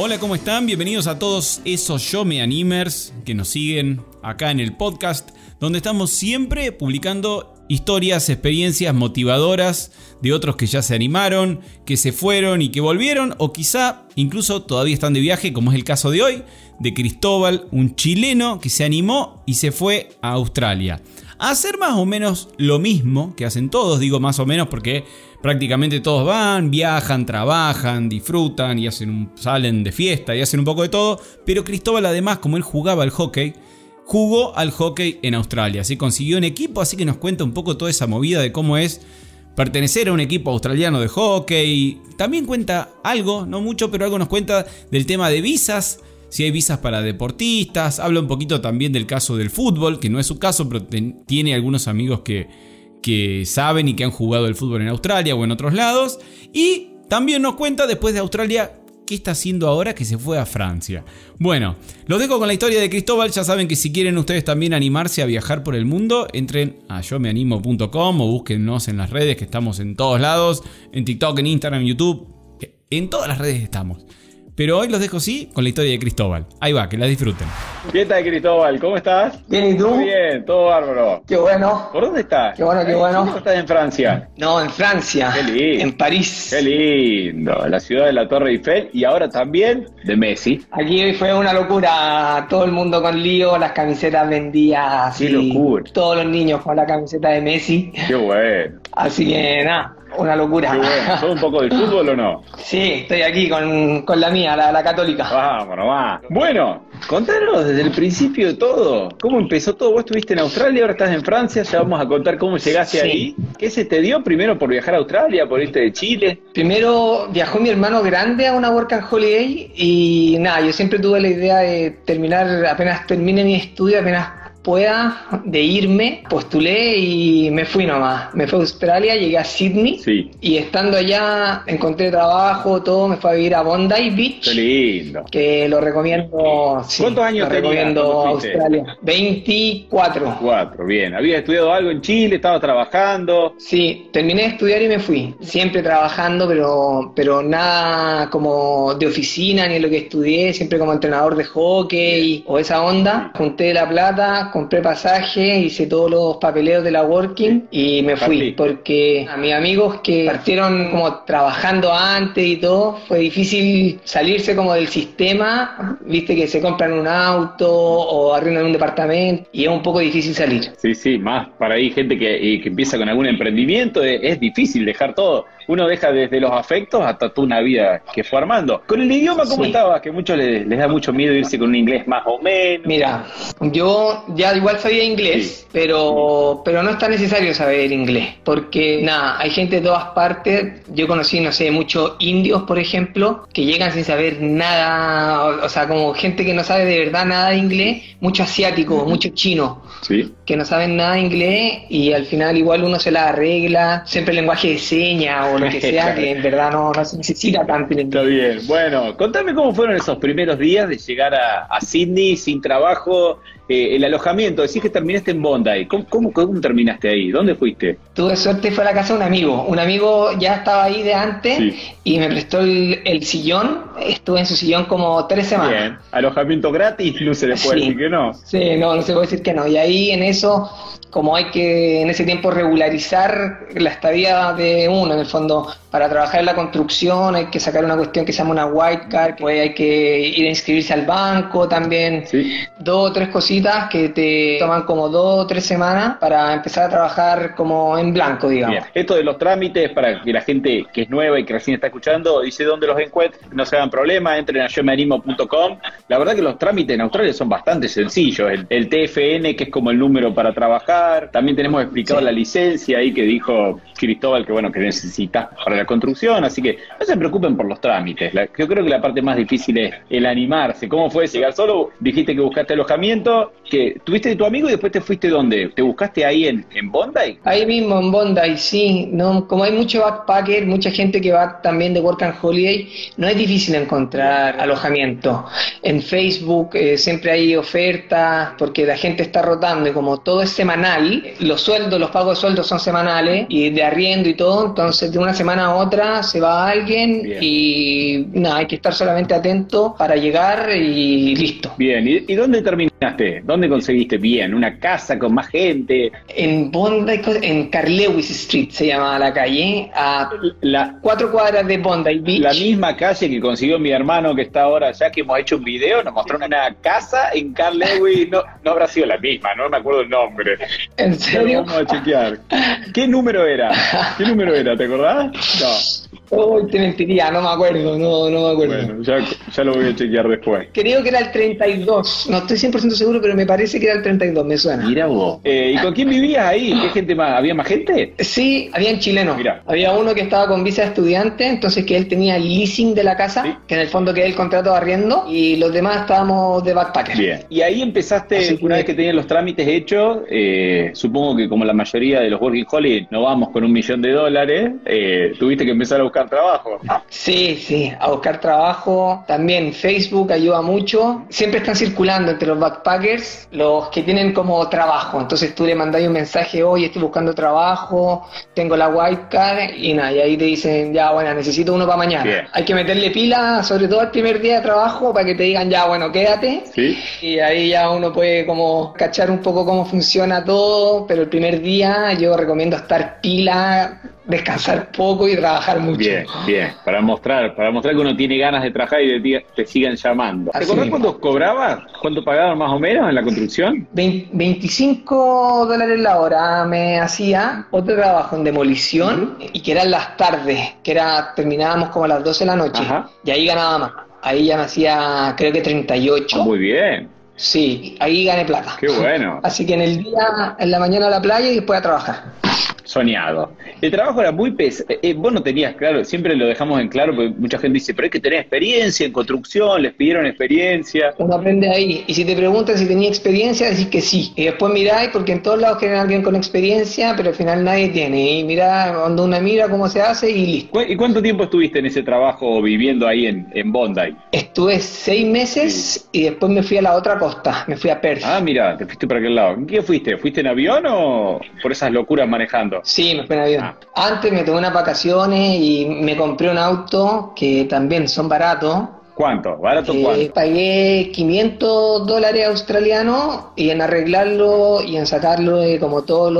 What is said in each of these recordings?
Hola, ¿cómo están? Bienvenidos a todos esos Yo Me Animers que nos siguen acá en el podcast, donde estamos siempre publicando historias, experiencias motivadoras de otros que ya se animaron, que se fueron y que volvieron, o quizá incluso todavía están de viaje, como es el caso de hoy, de Cristóbal, un chileno que se animó y se fue a Australia. A hacer más o menos lo mismo que hacen todos, digo más o menos porque prácticamente todos van, viajan, trabajan, disfrutan y hacen un, salen de fiesta y hacen un poco de todo. Pero Cristóbal además, como él jugaba al hockey, jugó al hockey en Australia. Así consiguió un equipo, así que nos cuenta un poco toda esa movida de cómo es pertenecer a un equipo australiano de hockey. También cuenta algo, no mucho, pero algo nos cuenta del tema de visas. Si hay visas para deportistas, habla un poquito también del caso del fútbol, que no es su caso, pero tiene algunos amigos que, que saben y que han jugado el fútbol en Australia o en otros lados. Y también nos cuenta después de Australia qué está haciendo ahora que se fue a Francia. Bueno, los dejo con la historia de Cristóbal. Ya saben que si quieren ustedes también animarse a viajar por el mundo, entren a yo yomeanimo.com o búsquennos en las redes que estamos en todos lados, en TikTok, en Instagram, en YouTube, en todas las redes estamos. Pero hoy los dejo sí con la historia de Cristóbal. Ahí va, que la disfruten. ¿Qué tal, Cristóbal? ¿Cómo estás? Bien, ¿y tú? Muy bien, todo bárbaro. Qué bueno. ¿Por dónde estás? Qué bueno, qué bueno. ¿Cómo estás en Francia? No, en Francia. Qué lindo. En París. Qué lindo. La ciudad de la Torre Eiffel y ahora también de Messi. Aquí fue una locura. Todo el mundo con lío, las camisetas vendidas. Qué locura. Todos los niños con la camiseta de Messi. Qué bueno. Así que nada. Una locura. Bueno. ¿Sos un poco del fútbol o no? Sí, estoy aquí con, con la mía, la, la católica. Vámonos, va. Bueno, contanos desde el principio de todo. ¿Cómo empezó todo? Vos estuviste en Australia, ahora estás en Francia. Ya vamos a contar cómo llegaste Sí. ahí. ¿Qué se te dio primero por viajar a Australia, por irte de Chile? Primero viajó mi hermano grande a una Work and Holiday y nada, yo siempre tuve la idea de terminar, apenas termine mi estudio, apenas pueda, de irme, postulé y me fui nomás. Me fui a Australia, llegué a Sydney Sí. y estando allá encontré trabajo, todo, me fui a vivir a Bondi Qué Beach. lindo. Que lo recomiendo. sí, ¿Cuántos años lo recomiendo? Australia. 24. Cuatro, bien. ¿Habías estudiado algo en Chile? ¿Estabas trabajando? Sí, terminé de estudiar y me fui. Siempre trabajando, pero, pero nada como de oficina ni lo que estudié, siempre como entrenador de hockey o esa onda. Junté la plata, compré pasaje, hice todos los papeleos de la working y me fui. Porque a mis amigos que partieron como trabajando antes y todo, fue difícil salirse como del sistema. Viste que se compran un auto o arriendan un departamento y es un poco difícil salir. Sí, sí, más para ahí gente que, que empieza con algún emprendimiento, es, es difícil dejar todo. Uno deja desde los afectos hasta toda una vida que fue armando. Con el idioma, ¿cómo Sí. estabas? Que a muchos les, les da mucho miedo irse con un inglés más o menos. Mira, yo ya igual sabía inglés, Sí. pero, pero no es tan necesario saber inglés, porque nada, hay gente de todas partes, yo conocí, no sé, muchos indios, por ejemplo, que llegan sin saber nada, o, o sea, como gente que no sabe de verdad nada de inglés, mucho asiático, mucho chino, Sí. que no saben nada de inglés y al final igual uno se la arregla, siempre el lenguaje de señas o lo que sea, que en verdad no, no se necesita tanto el Está bien. Bueno, contame cómo fueron esos primeros días de llegar a, a Sydney sin trabajo, eh, el alojamiento. Decís que terminaste en Bondi. ¿Cómo, cómo, cómo terminaste ahí? ¿Dónde fuiste? Tuve suerte, fue a la casa de un amigo. Un amigo ya estaba ahí de antes Sí. y me prestó el, el sillón. Estuve en su sillón como tres semanas. Bien. Alojamiento gratis, no se le puede Sí. decir que no. Sí, no, no se puede decir que no. Y ahí en eso, como hay que en ese tiempo regularizar la estadía de uno, en el fondo, para trabajar en la construcción hay que sacar una cuestión que se llama una white card, pues hay que ir a inscribirse al banco también. Sí. Dos o tres cositas que te toman como dos o tres semanas para empezar a trabajar como en blanco, digamos. Bien. Esto de los trámites, para que la gente que es nueva y que recién está escuchando, dice dónde los encuentren, no se hagan problema, entren a yomeanimo.com. La verdad que los trámites en Australia son bastante sencillos. El, el TFN, que es como el número para trabajar. También tenemos explicado Sí. la licencia ahí que dijo Cristóbal, que bueno, que necesita necesitas para la construcción, así que no se preocupen por los trámites. yo creo que la parte más difícil es el animarse. ¿Cómo fue llegar solo? Dijiste que buscaste alojamiento, que tuviste de tu amigo y después te fuiste dónde? ¿Te buscaste ahí en, en Bondi? Ahí mismo en Bondi, sí. No, como hay mucho backpacker, mucha gente que va también de Work and Holiday, no es difícil encontrar alojamiento. En Facebook eh, siempre hay ofertas porque la gente está rotando y como todo es semanal, los sueldos, los pagos de sueldos son semanales y de arriendo y todo, entonces de una semana a otra se va alguien y nada, hay que estar solamente atento para llegar y listo. Bien, ¿y, dónde terminaste? ¿Dónde conseguiste bien? ¿Una casa con más gente? En Bondi, en Carlewis Street se llama la calle, a las cuatro cuadras de Bondi Beach. La misma calle que consiguió mi hermano que está ahora ya que hemos hecho un video, nos mostró una casa en Carlewis, no, no habrá sido la misma, no me acuerdo el nombre. ¿En serio? Vamos a chequear. ¿Qué número era? ¿Qué número era? ¿Te acordás? No. Oh, te mentiría, no me acuerdo, no, no me acuerdo. Bueno, ya, ya, lo voy a chequear después. Creo que era el 32, no estoy 100% seguro, pero me parece que era el 32, me suena. Mira vos. Eh, ¿Y con quién vivías ahí? ¿Qué gente más? ¿Había más gente? Sí, habían chilenos. Mira. Había uno que estaba con visa de estudiante, entonces que él tenía el leasing de la casa, que en el fondo que el contrato de arriendo, y los demás estábamos de backpacker. Bien. Y ahí empezaste, una vez que tenías los trámites hechos, eh, supongo que como la mayoría de los Working Holiday no vamos con un millón de dólares, eh, tuviste que empezar a buscar trabajo. Sí, sí, a buscar trabajo. También Facebook ayuda mucho. Siempre están circulando entre los backpackers los que tienen como trabajo. Entonces tú le mandas un mensaje, hoy estoy buscando trabajo, tengo la white card y nada, y ahí te dicen, ya, bueno, necesito uno para mañana. Hay que meterle pila, sobre todo el primer día de trabajo, para que te digan, ya, bueno, quédate. ¿Sí? Y ahí ya uno puede como cachar un poco cómo funciona todo, pero el primer día yo recomiendo estar pila descansar poco y trabajar mucho. Bien, bien, para mostrar, para mostrar que uno tiene ganas de trabajar y de te sigan llamando. ¿Te acordás cuánto cobrabas? ¿Cuánto pagaban más o menos en la construcción? 25 dólares la hora me hacía otro trabajo en demolición y que eran las tardes, que era terminábamos como a las 12 de la noche y ahí ganaba más. Ahí ya me hacía creo que 38. Ah, muy bien. Sí, ahí gané plata. Qué bueno. Así que en el día, en la mañana a la playa y después a trabajar soñado. El trabajo era muy pesado. Eh, eh, vos no tenías claro, siempre lo dejamos en claro, porque mucha gente dice, pero hay que tener experiencia en construcción, les pidieron experiencia. Uno aprende ahí. Y si te preguntan si tenía experiencia, decís que sí. Y después miráis, porque en todos lados quieren alguien con experiencia, pero al final nadie tiene. Y mirá, cuando una mira cómo se hace y listo. ¿Y cuánto tiempo estuviste en ese trabajo viviendo ahí en, en Bondi? Estuve seis meses y después me fui a la otra costa, me fui a Perth. Ah, mira, te fuiste para aquel lado. ¿En qué fuiste? ¿Fuiste en avión o por esas locuras manejando? Sí, me fui en avión. Ah. Antes me tomé unas vacaciones y me compré un auto que también son baratos. ¿Cuánto? ¿Barato eh, cuánto? Pagué 500 dólares australianos y en arreglarlo y en sacarlo de como todos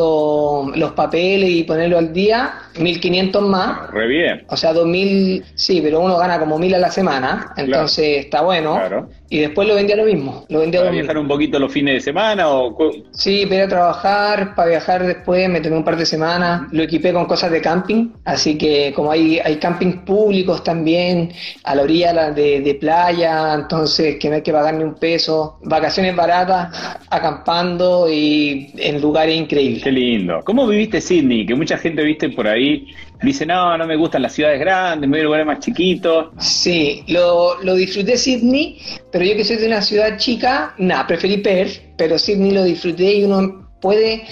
los papeles y ponerlo al día, 1500 más. Re bien. O sea, 2000, sí, pero uno gana como 1000 a la semana, entonces está bueno. Claro. Y después lo vendía lo mismo. Lo vendía ¿Para viajar un poquito los fines de semana o...? Sí, para a trabajar, para viajar después me tomé un par de semanas. Lo equipé con cosas de camping, así que como hay, hay campings públicos también, a la orilla de, de playa, entonces que no hay que pagar ni un peso. Vacaciones baratas, acampando y en lugares increíbles. Qué lindo. ¿Cómo viviste Sydney? Que mucha gente viste por ahí dice, no, no me gustan las ciudades grandes, me voy a lugares más chiquitos. Sí, lo, lo disfruté Sydney, pero yo que soy de una ciudad chica, nada, preferí Perth, pero Sydney lo disfruté y uno puede,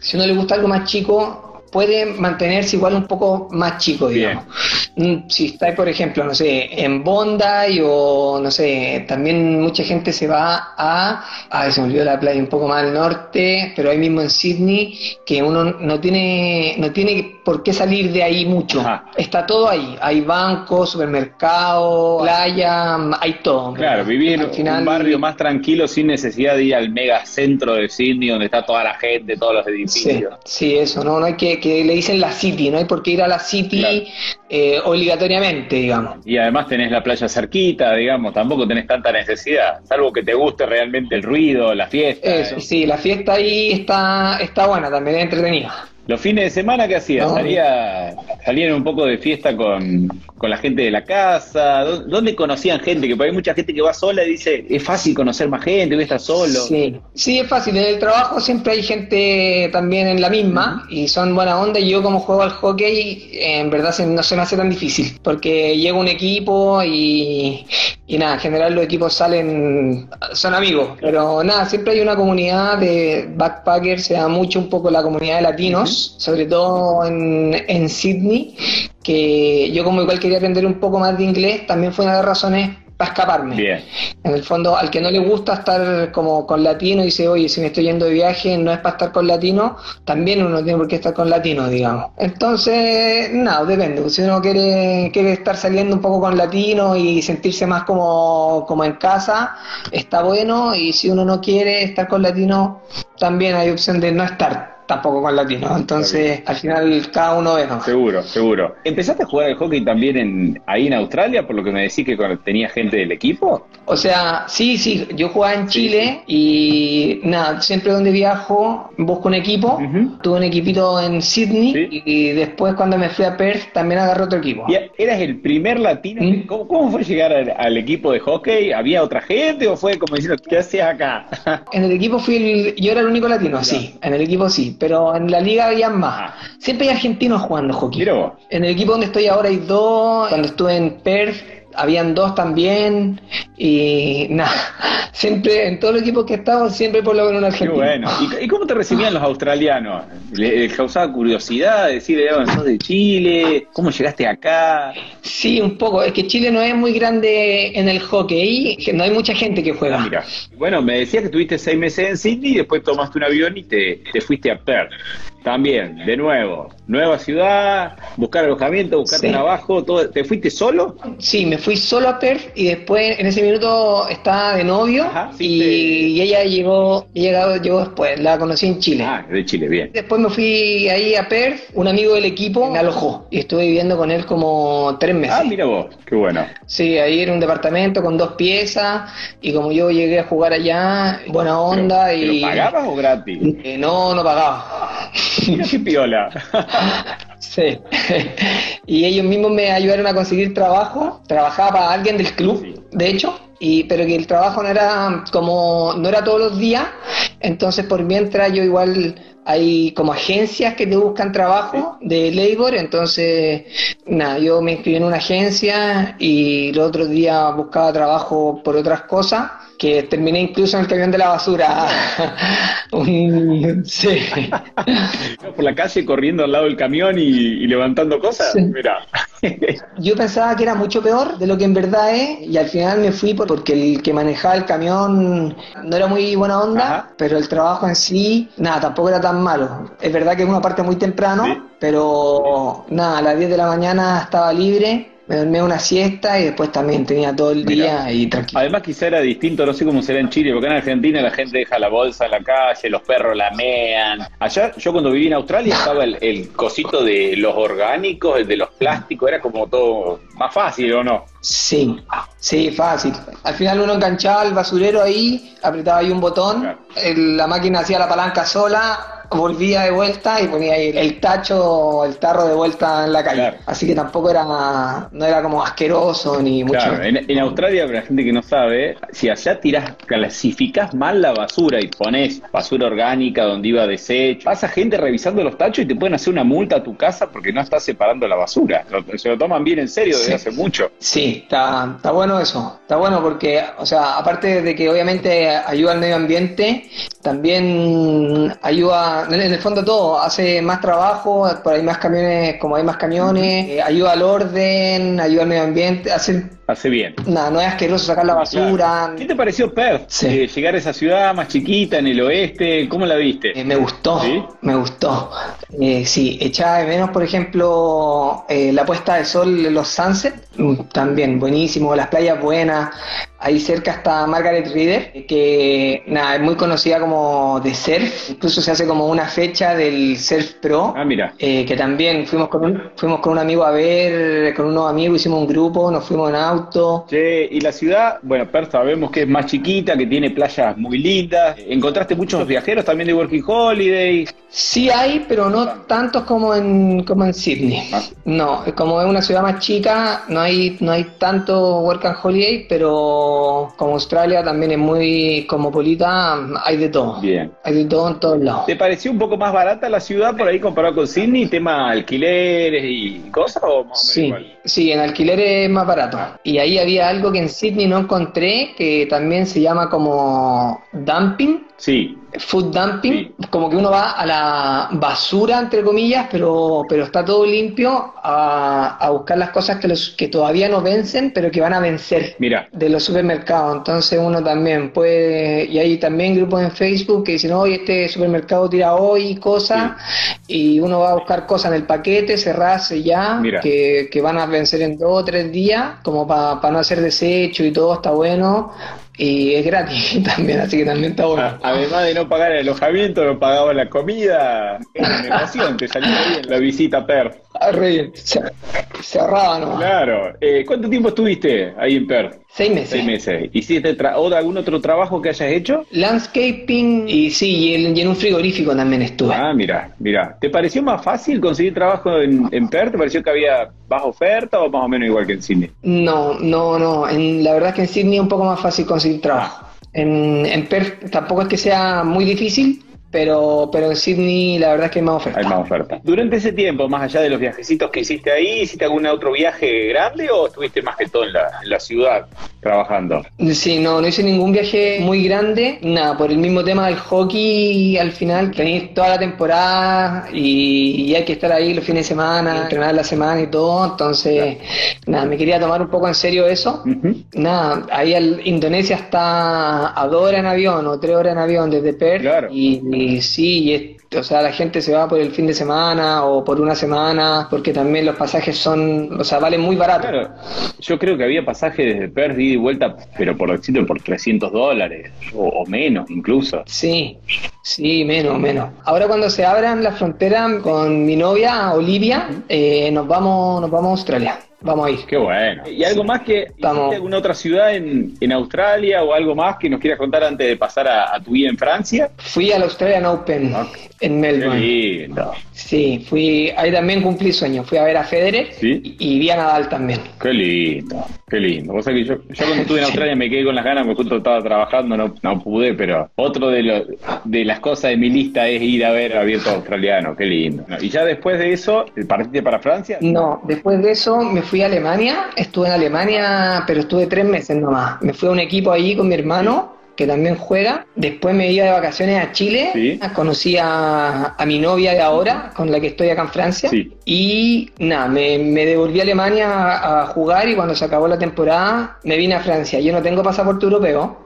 si uno le gusta algo más chico, puede mantenerse igual un poco más chico, digamos. Si está, por ejemplo, no sé, en Bondi o, no sé, también mucha gente se va a, a se me olvidó la playa un poco más al norte, pero ahí mismo en Sydney, que uno no tiene, no tiene por qué salir de ahí mucho. Está todo ahí, hay bancos, supermercados, playa, hay todo. Claro, vivir en un barrio más tranquilo sin necesidad de ir al mega centro de Sydney donde está toda la gente, todos los edificios. Sí, sí eso, no, no hay que que le dicen la City, no hay por qué ir a la City eh, obligatoriamente, digamos. Y además tenés la playa cerquita, digamos, tampoco tenés tanta necesidad, salvo que te guste realmente el ruido, la fiesta. Eso, sí, la fiesta ahí está, está buena, también es entretenida. Los fines de semana, ¿qué hacías? No. Salía, salían un poco de fiesta con, con la gente de la casa. ¿Dó- ¿Dónde conocían gente? Que por ahí hay mucha gente que va sola y dice, es fácil conocer más gente, voy a estar solo. Sí, sí, es fácil. En el trabajo siempre hay gente también en la misma y son buena onda. Y yo, como juego al hockey, en verdad no se me hace tan difícil porque llega un equipo y, y nada, en general los equipos salen, son amigos. Pero nada, siempre hay una comunidad de backpackers, se da mucho un poco la comunidad de latinos, sobre todo en, en Sydney, que yo, como igual quería aprender un poco más de inglés, también fue una de las razones para escaparme. Bien. En el fondo, al que no le gusta estar como con latino y dice, oye, si me estoy yendo de viaje, no es para estar con latino, también uno tiene por qué estar con latino, digamos. Entonces, no, depende. Si uno quiere, quiere estar saliendo un poco con latino y sentirse más como, como en casa, está bueno. Y si uno no quiere estar con latino, también hay opción de no estar tampoco con latino. Entonces, al final, cada uno ¿no? Seguro, seguro. ¿Empezaste a jugar al hockey también en, ahí en Australia, por lo que me decís que con- tenía gente del equipo? O sea, sí, sí, yo jugaba en Chile y nada, siempre donde viajo busco un equipo. Tuve un equipito en Sydney Sí. y después cuando me fui a Perth también agarré otro equipo. ¿Y ¿Eras el primer latino? ¿Mm? ¿Cómo, cómo fue llegar al, al equipo de hockey? ¿Había otra gente o fue como diciendo, ¿qué hacías acá? En el equipo fui el- yo era el único latino, sí, en el equipo sí, pero en la liga había más. Siempre hay argentinos jugando hockey. Mira vos. En el equipo donde estoy ahora hay dos, cuando estuve en Perth habían dos también y nada, siempre en todos los equipos que he estado siempre por lo menos un Qué argentino. bueno. ¿Y, cómo te recibían los australianos? ¿Le- ¿Les causaba curiosidad decir, eh, sos de Chile? ¿Cómo llegaste acá? Sí, un poco. Es que Chile no es muy grande en el hockey, no hay mucha gente que juega. Ah, mira. Bueno, me decías que tuviste seis meses en Sydney y después tomaste un avión y te, te fuiste a Perth. También, de nuevo, nueva ciudad, buscar alojamiento, buscar Sí. trabajo, todo. ¿Te fuiste solo? Sí, me fui solo a Perth y después en ese minuto estaba de novio Ajá, sí, y, te- y ella llegó, llegado yo después, la conocí en Chile. Ah, de Chile, bien. Después me fui ahí a Perth, un amigo del equipo me alojó y estuve viviendo con él como tres meses. Ah, mira vos, qué bueno. Sí, ahí era un departamento con dos piezas y como yo llegué a jugar allá, buena onda ¿Pero, y... ¿pero pagabas o gratis? Eh, no, no pagaba. Mira qué piola. Sí. y ellos mismos me ayudaron a conseguir trabajo. Trabajaba para alguien del club, Sí. de hecho, y pero que el trabajo no era como no era todos los días. Entonces, por mientras yo igual hay como agencias que te buscan trabajo de labor, entonces nada, yo me inscribí en una agencia y los otros días buscaba trabajo por otras cosas que terminé incluso en el camión de la basura. Un- sí. Por la calle corriendo al lado del camión y, y levantando cosas. Sí. Mira. Yo pensaba que era mucho peor de lo que en verdad es y al final me fui por- porque el que manejaba el camión no era muy buena onda, Ajá. pero el trabajo en sí, nada, tampoco era tan malo. Es verdad que es una parte muy temprano, Sí. pero nada, a las 10 de la mañana estaba libre, me dormía una siesta y después también tenía todo el Mira. día y tranquilo. Además quizá era distinto, no sé cómo será en Chile, porque en Argentina la gente deja la bolsa en la calle, los perros la mean. Allá, yo cuando viví en Australia estaba el, el cosito de los orgánicos, el de los plásticos, era como todo más fácil, ¿o no? Sí, sí, fácil. Al final uno enganchaba el basurero ahí, apretaba ahí un botón, Claro. el- la máquina hacía la palanca sola, volvía de vuelta y ponía ahí el, tacho, el tarro de vuelta en la calle. Claro. Así que tampoco era, no era como asqueroso ni mucho. Claro, en, en Australia, para la gente que no sabe, si allá tirás, clasificás mal la basura y pones basura orgánica donde iba desecho, pasa gente revisando los tachos y te pueden hacer una multa a tu casa porque no estás separando la basura. Lo- se lo toman bien en serio desde Sí. hace mucho. Sí, está, está bueno eso. Está bueno porque, o sea, aparte de que obviamente ayuda al medio ambiente, también ayuda, en el fondo todo, hace más trabajo, por ahí más camiones, como hay más camiones, eh, ayuda al orden, ayuda al medio ambiente, hace, Hace bien. nada, no es asqueroso sacar la basura. Claro. ¿Qué te pareció Perth? Sí. Eh, llegar a esa ciudad más chiquita en el oeste, ¿cómo la viste? Eh, me gustó, ¿Sí? me gustó. Eh, sí, echaba de menos, por ejemplo, eh, la puesta de sol los sunset, mm, también buenísimo, las playas buenas, Ahí cerca está Margaret Reader, que nada, es muy conocida como de surf. Incluso se hace como una fecha del Surf Pro. Ah, mira. Eh, que también fuimos con, un, fuimos con un amigo a ver, con unos amigos, hicimos un grupo, nos fuimos en auto. Che, y la ciudad, bueno, Perth sabemos que es más chiquita, que tiene playas muy lindas. ¿Encontraste muchos viajeros también de Working Holiday? Sí hay, pero no tantos como en, como en Sydney. Ah. No, como es una ciudad más chica, no hay, no hay tanto Work and Holiday, pero como Australia también es muy cosmopolita, hay de todo. Bien. Hay de todo en todos lados. ¿Te pareció un poco más barata la ciudad por ahí comparado con Sydney? ¿Tema alquileres y cosas o más o menos Sí, igual? sí, en alquiler es más barato. Y ahí había algo que en Sydney no encontré, que también se llama como dumping, Sí, food dumping, como que uno va a la basura, entre comillas, pero, pero está todo limpio, a, a buscar las cosas que, los, que todavía no vencen, pero que van a vencer mira. de los supermercados. Entonces uno también puede, y hay también grupos en Facebook que dicen, oye, este supermercado tira hoy cosas, y uno va a buscar cosas en el paquete, cerrarse ya, que, que van a vencer en dos o tres días, como para no hacer desecho y todo, está bueno. Y es gratis también, así que también está bueno. A- Además de no pagar el alojamiento, no pagaba la comida. Es una negocio, te salió bien la visita. Ah, re cerrada nomás. Claro. Eh, ¿Cuánto tiempo estuviste ahí en Perth? Seis meses. Seis meses. ¿Hiciste o algún otro trabajo que hayas hecho? Landscaping y sí, y en, y en un frigorífico también estuve. Ah, mira, mira. ¿Te pareció más fácil conseguir trabajo en, en Perth? ¿Te pareció que había baja oferta o más o menos igual que en Sydney? No, no, no. En, la verdad es que en Sydney es un poco más fácil conseguir trabajo. En, en Perth tampoco es que sea muy difícil, pero, pero en Sydney la verdad es que hay más oferta. Hay más oferta. Durante ese tiempo, más allá de los viajecitos que hiciste ahí, ¿hiciste algún otro viaje grande o estuviste más que todo en la, en la ciudad trabajando? Sí, no, no hice ningún viaje muy grande, nada, por el mismo tema del hockey, al final tenéis toda la temporada y, y hay que estar ahí los fines de semana, entrenar la semana y todo, entonces, nada, me quería tomar un poco en serio eso. Nada, ahí al- Indonesia está a dos horas en avión o tres horas en avión desde Perth Claro. y, y sí, y es- o sea, la gente se va por el fin de semana o por una semana porque también los pasajes son, o sea, valen muy barato. Claro, yo creo que había pasajes desde Perth ida y vuelta, pero por decirlo, por 300 dólares o, o menos incluso. Sí, sí, menos, menos. Ahora cuando se abran las fronteras con mi novia Olivia, eh, nos vamos, nos vamos a Australia. Vamos a ir. Qué bueno. ¿Y algo más que hiciste Vamos. alguna otra ciudad en, en Australia o algo más que nos quieras contar antes de pasar a, a tu vida en Francia? Fui al Australian Open Ok. en Qué Melbourne. lindo. Sí, fui, ahí también cumplí sueño. Fui a ver a Federer Sí. y, y vi a Nadal también. Qué lindo, qué lindo. Vos sabés que yo, yo cuando estuve en Australia me quedé con las ganas, porque justo estaba trabajando, no, no pude, pero otro de, los de las cosas de mi lista es ir a ver abierto australiano, qué lindo. Y ya después de eso, ¿partiste para Francia? No, después de eso me fui a Alemania. Estuve en Alemania, pero estuve tres meses nomás. Me fui a un equipo allí con mi hermano que también juega. Después me iba de vacaciones a Chile. Sí. Conocí a, a mi novia de ahora, con la que estoy acá en Francia. Sí. Y nada, me, me devolví a Alemania a, a jugar y cuando se acabó la temporada me vine a Francia. Yo no tengo pasaporte europeo,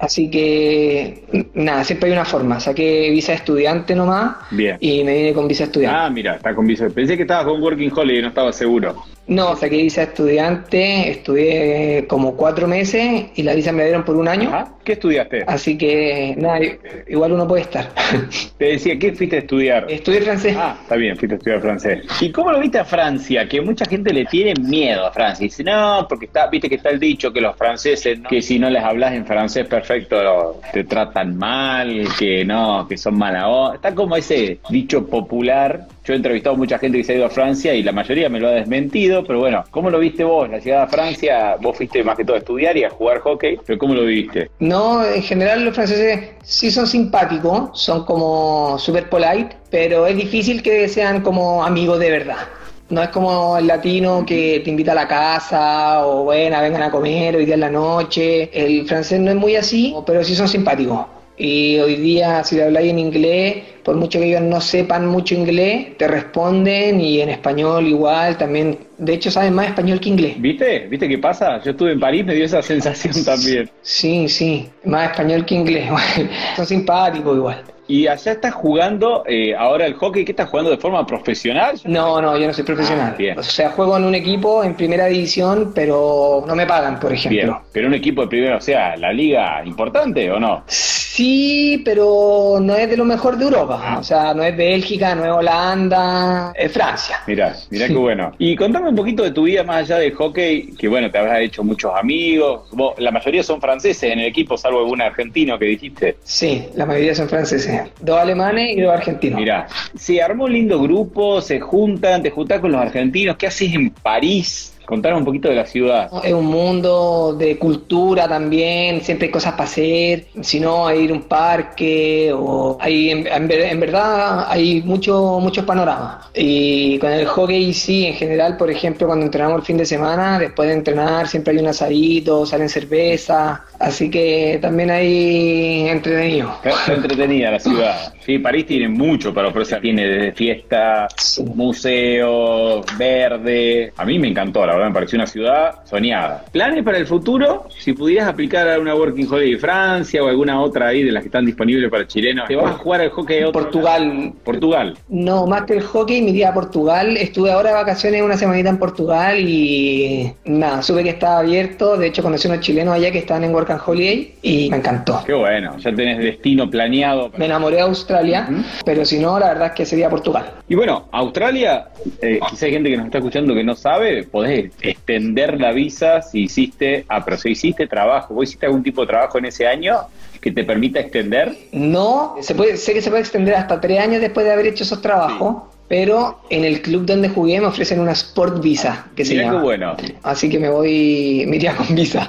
así que nada, siempre hay una forma. Saqué visa de estudiante nomás Bien. y me vine con visa estudiante. Ah, mira, está con visa. Pensé que estabas con Working Holiday, no estaba seguro. No, saqué visa estudiante, estudié como cuatro meses y la visa me la dieron por un año. Ajá. ¿Qué estudiaste? Así que nada, igual uno puede estar. Te decía, ¿qué fuiste a estudiar? Estudié francés. Ah, está bien, fuiste a estudiar francés. ¿Y cómo lo viste a Francia? Que mucha gente le tiene miedo a Francia. Dice, no, porque está, viste que está el dicho que los franceses, ¿no? que si no les hablas en francés perfecto, te tratan mal, que no, que son mala onda. Está como ese dicho popular. Yo he entrevistado a mucha gente que se ha ido a Francia y la mayoría me lo ha desmentido, pero bueno, ¿cómo lo viste vos? La llegada a Francia, vos fuiste más que todo a estudiar y a jugar hockey, pero ¿cómo lo viste? No, en general los franceses sí son simpáticos, son como super polite, pero es difícil que sean como amigos de verdad. No es como el latino que te invita a la casa o bueno, vengan a comer hoy día en la noche. El francés no es muy así, pero sí son simpáticos. Y hoy día si le habláis en inglés, por mucho que ellos no sepan mucho inglés, te responden y en español igual también. De hecho saben más español que inglés. ¿Viste? ¿Viste qué pasa? Yo estuve en París, me dio esa sensación también. Sí, sí, más español que inglés. son simpáticos igual. Y allá estás jugando eh, ahora el hockey, ¿qué estás jugando de forma profesional? No, no, yo no soy profesional. Ah, bien. O sea, juego en un equipo en primera división, pero no me pagan, por ejemplo. Bien, pero un equipo de primera, o sea, la liga importante o no? Sí, pero no es de lo mejor de Europa. Ah. O sea, no es Bélgica, no es Holanda, es Francia. Mirá, mirá Sí. qué bueno. Y contame un poquito de tu vida más allá del hockey, que bueno, te habrás hecho muchos amigos. Vos- la mayoría son franceses en el equipo, salvo algún argentino que dijiste. Sí, la mayoría son franceses. Dos alemanes y dos argentinos. Mirá, se armó un lindo grupo, se juntan, te juntás con los argentinos. ¿Qué haces en París? Contanos un poquito de la ciudad. Es un mundo de cultura también, siempre hay cosas para hacer, si no hay ir a un parque o hay en, en ver- en verdad hay mucho, muchos panoramas. Y con el hockey sí, en general, por ejemplo, cuando entrenamos el fin de semana, después de entrenar siempre hay un asadito, salen cerveza, así que también hay entretenido. Está entretenida la ciudad. Sí, París tiene mucho para ofrecer. Tiene desde fiesta, Sí. museos, verde. A mí me encantó, la verdad, me pareció una ciudad soñada. ¿Planes para el futuro? Si pudieras aplicar a una Working Holiday de Francia o alguna otra ahí de las que están disponibles para chilenos, ¿te vas a jugar al hockey a otro Portugal. lado? Portugal. No, más que el hockey, me iría a Portugal. Estuve ahora de vacaciones una semanita en Portugal y nada, supe que estaba abierto. De hecho, conocí unos chilenos allá que estaban en Work and Holiday y me encantó. Qué bueno, ya tenés destino planeado. Me enamoré de Australia, Ujú. pero si no, la verdad es que sería Portugal. Y bueno, Australia, eh, quizá hay gente que nos está escuchando que no sabe, podés extender la visa si hiciste, ah, pero si hiciste trabajo, vos hiciste algún tipo de trabajo en ese año que te permita extender. No, se puede, sé que se puede extender hasta tres años después de haber hecho esos trabajos, pero en el club donde jugué me ofrecen una Sport Visa, que se Mirá llama. qué bueno. Así que me voy, me iría con visa.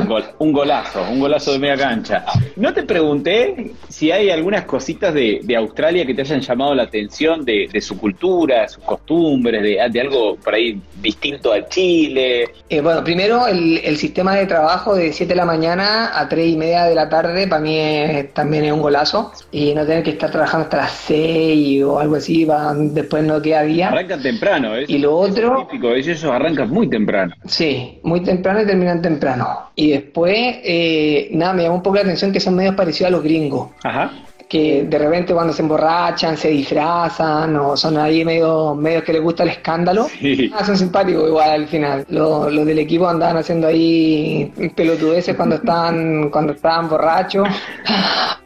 Un, gol- un golazo, un golazo de media cancha. No te pregunté si hay algunas cositas de, de Australia que te hayan llamado la atención de, de su cultura, sus costumbres, de, de algo por ahí distinto al Chile. Eh, bueno, primero el, el sistema de trabajo de 7 de la mañana a 3 y media de la tarde para mí es- también es un golazo y no tener que estar trabajando hasta las 6 o algo así, pa- después no queda día. Arrancan temprano, ¿eh? Y lo otro- Es típico, ellos arrancan muy temprano. Sí, muy temprano y terminan temprano. Y después, eh, nada, me llamó un poco la atención que son medios parecidos a los gringos. Ajá. Que de repente cuando se emborrachan, se disfrazan o son ahí medio, medios que les gusta el escándalo. Sí. Ah, son simpáticos igual al final. Los, los del equipo andaban haciendo ahí pelotudeces cuando estaban, cuando estaban borrachos.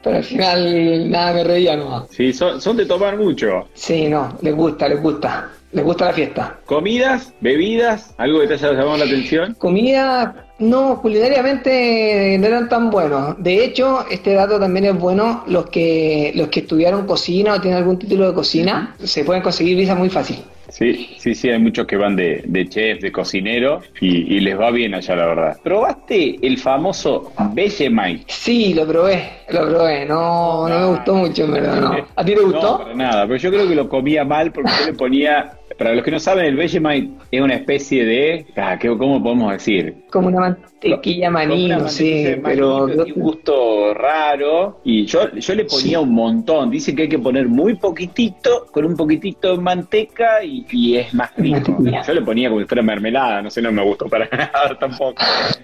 Pero al final nada me reía no. Sí, son, son de tomar mucho. Sí, no, les gusta, les gusta. Les gusta la fiesta. Comidas, bebidas, algo que te haya llamado la atención. Comida, no, culinariamente no eran tan buenos. De hecho, este dato también es bueno. Los que, los que estudiaron cocina o tienen algún título de cocina, se pueden conseguir visa muy fácil. Sí, sí, sí, hay muchos que van de, de chef, de cocinero y, y les va bien allá, la verdad. ¿Probaste el famoso Vegemite? Sí, lo probé, lo probé. No, no me gustó mucho, en verdad, no. ¿A ti te No, gustó? para nada, pero yo creo que lo comía mal porque yo le ponía... Para los que no saben, el Vegemite es una especie de... ah, ¿qué- ¿Cómo podemos decir? Como una mantequilla maní, una no mantequilla sé, de maní, pero... tiene un gusto raro y yo, yo le ponía un montón. Dice que hay que poner muy poquitito, con un poquitito de manteca y, y es más rico. Yo le ponía como si fuera mermelada, no sé, no me gustó para nada tampoco.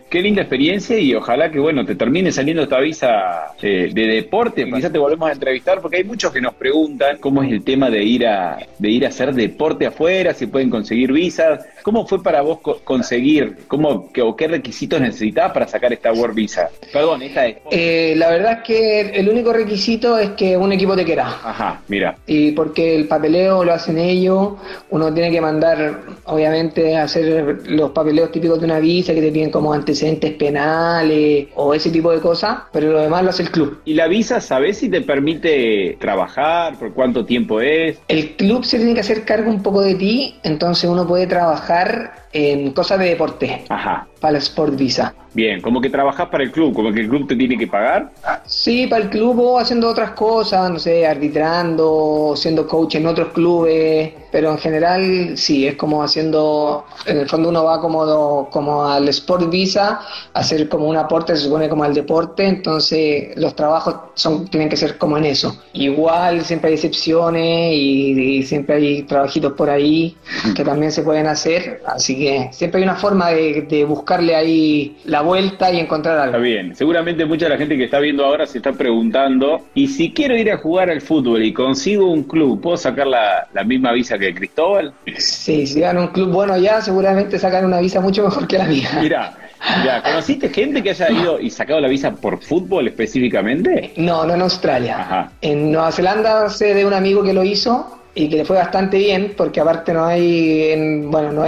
Qué linda experiencia y ojalá que bueno te termine saliendo esta visa eh, de deporte. Quizás te volvemos a entrevistar porque hay muchos que nos preguntan cómo es el tema de ir a de ir a hacer deporte afuera, si pueden conseguir visas. ¿Cómo fue para vos co- conseguir, cómo, qué, o qué requisitos necesitabas para sacar esta Work Visa? Perdón, esta es... Eh, la verdad es que el único requisito es que un equipo te quiera. Ajá, mira. Y porque el papeleo lo hacen ellos, uno tiene que mandar, obviamente, hacer los papeleos típicos de una visa que te piden como antecedentes penales o ese tipo de cosas, pero lo demás lo hace el club. ¿Y la visa, sabés si te permite trabajar? ¿Por cuánto tiempo es? El club se tiene que hacer cargo un poco de ti, entonces uno puede trabajar en cosas de deporte Ajá. para la Sport Visa. Bien, como que trabajás para el club, como que el club te tiene que pagar. Sí, para el club o haciendo otras cosas, no sé, arbitrando, siendo coach en otros clubes, pero en general sí, es como haciendo, en el fondo uno va como, como al Sport Visa, a hacer como un aporte, se supone como al deporte, entonces los trabajos son tienen que ser como en eso. Igual siempre hay excepciones y, y siempre hay trabajitos por ahí que también se pueden hacer, así que siempre hay una forma de, buscarle ahí la vuelta y encontrar algo. Está bien, seguramente mucha de la gente que está viendo ahora se está preguntando, ¿y si quiero ir a jugar al fútbol y consigo un club, ¿puedo sacar la, misma visa que Cristóbal? Sí, si dan un club bueno ya, seguramente sacan una visa mucho mejor que la mía. Mira, ya, ¿conociste gente que haya ido y sacado la visa por fútbol específicamente? No, no en Australia. En Nueva Zelanda sé de un amigo que lo hizo y que le fue bastante bien, porque aparte no hay, bueno, no,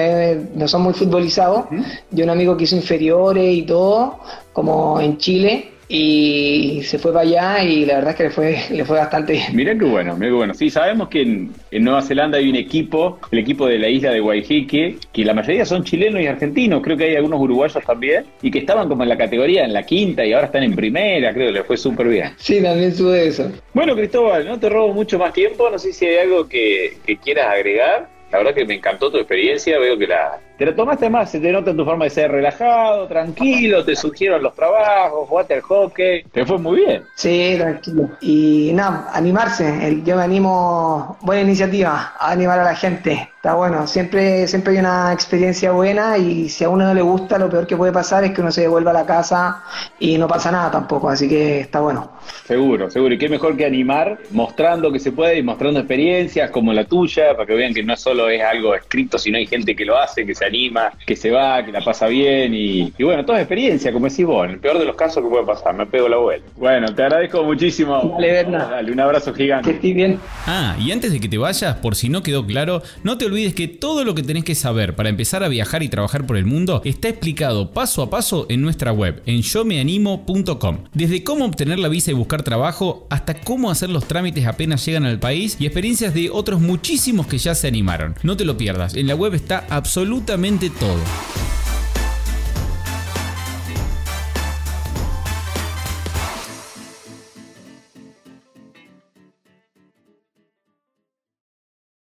no son muy futbolizados. Yo un amigo que hizo inferiores y todo, como en Chile, y se fue para allá y la verdad es que le fue, le fue bastante bien. Mirá qué bueno, mirá qué bueno. Sí, sabemos que en, Nueva Zelanda hay un equipo, el equipo de la isla de Waiheke, que la mayoría son chilenos y argentinos, creo que hay algunos uruguayos también, y que estaban como en la categoría, en la quinta, y ahora están en primera, creo que le fue súper bien. Sí, también sube eso. Bueno, Cristóbal, no te robo mucho más tiempo, no sé si hay algo que, que quieras agregar. La verdad que me encantó tu experiencia, veo que la, te lo tomaste más, se te nota en tu forma de ser relajado, tranquilo, te surgieron los trabajos, jugaste al hockey, te fue muy bien. Sí, tranquilo. Y nada, animarse, yo me animo, buena iniciativa, a animar a la gente. Está bueno, siempre, siempre hay una experiencia buena y si a uno no le gusta, lo peor que puede pasar es que uno se devuelva a la casa y no pasa nada tampoco, así que está bueno. Seguro, seguro. Y qué mejor que animar, mostrando que se puede y mostrando experiencias como la tuya, para que vean que no solo es algo escrito, sino hay gente que lo hace, que se anima, que se va, que la pasa bien y, bueno, toda experiencia, como decís vos, en el peor de los casos que puede pasar, me pego la vuelta. Bueno, te agradezco muchísimo. Dale, Berna. Dale, un abrazo gigante. Que estés bien. Ah, y antes de que te vayas, por si no quedó claro, no te olvides que todo lo que tenés que saber para empezar a viajar y trabajar por el mundo está explicado paso a paso en nuestra web, en yomeanimo.com. Desde cómo obtener la visa y buscar trabajo, hasta cómo hacer los trámites apenas llegan al país y experiencias de otros muchísimos que ya se animaron. No te lo pierdas, en la web está absolutamente todo.